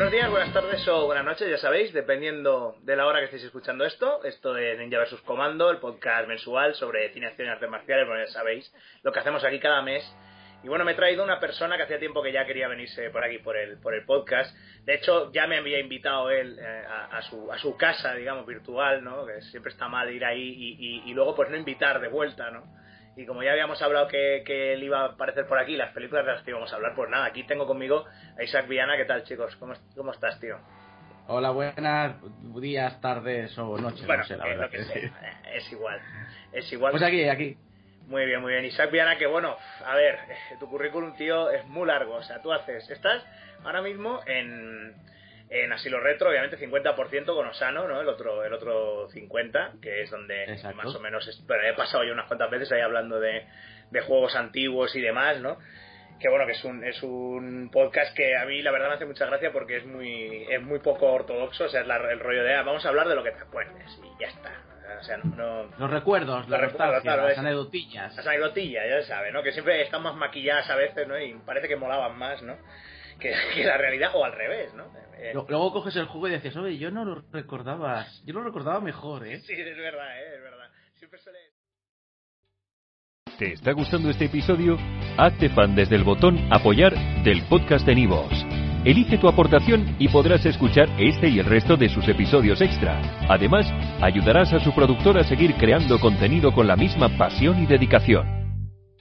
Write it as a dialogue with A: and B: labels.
A: Buenos días, buenas tardes o buenas noches, ya sabéis, dependiendo de la hora que estéis escuchando esto. Esto es Ninja vs. Comando, el podcast mensual sobre cine, acción y artes marciales. Bueno, ya sabéis lo que hacemos aquí cada mes. Y bueno, me he traído una persona que hacía tiempo que ya quería venirse por aquí, por el, por el podcast. De hecho, ya me había invitado él eh, a, su, a su casa, digamos, virtual, ¿no? Que siempre está mal ir ahí y luego pues no invitar de vuelta, ¿no? Y como ya habíamos hablado que, que él iba a aparecer por aquí, las películas de las que íbamos a hablar, pues nada, aquí tengo conmigo a Isaac Viana. ¿Qué tal, chicos? ¿Cómo, cómo estás, tío?
B: Hola, buenas días, tardes o noches,
A: Bueno,
B: no sé, la verdad.
A: lo que sea, eh, es igual. Es igual.
B: Pues aquí, aquí.
A: Muy bien, muy bien. Isaac Viana, que bueno, a ver, eh, tu currículum, tío, es muy largo. O sea, tú haces, estás ahora mismo en, en Asilo Retro, obviamente 50% con Osano, ¿no? El otro, el otro 50, que es donde
B: Exacto.
A: más o menos, es- pero he pasado yo unas cuantas veces ahí hablando de, de juegos antiguos y demás, ¿no? Que bueno, que es un, es un podcast que a mí la verdad me hace mucha gracia porque es muy, es muy poco ortodoxo, o sea, es la- el rollo de, ah, vamos a hablar de lo que te acuerdes y ya está. O sea, no- no,
B: Los recuerdos,
A: Los recuerdos,
B: nostalgia,
A: claro,
B: las
A: es-
B: anedotillas.
A: las anecdotillas, ya se sabe, ¿no? Que siempre están más maquilladas a veces, ¿no? Y parece que molaban más, ¿no? Que, que la realidad, o al revés, ¿no? Eh,
B: Luego coges el juego y dices, oye, yo no lo recordaba, yo lo recordaba mejor, ¿eh?
A: Sí, es verdad, ¿eh? Es verdad. Siempre suele...
C: ¿Te está gustando este episodio? Hazte fan desde el botón Apoyar del podcast de Nivos. Elige tu aportación y podrás escuchar este y el resto de sus episodios extra. Además, ayudarás a su productor a seguir creando contenido con la misma pasión y dedicación.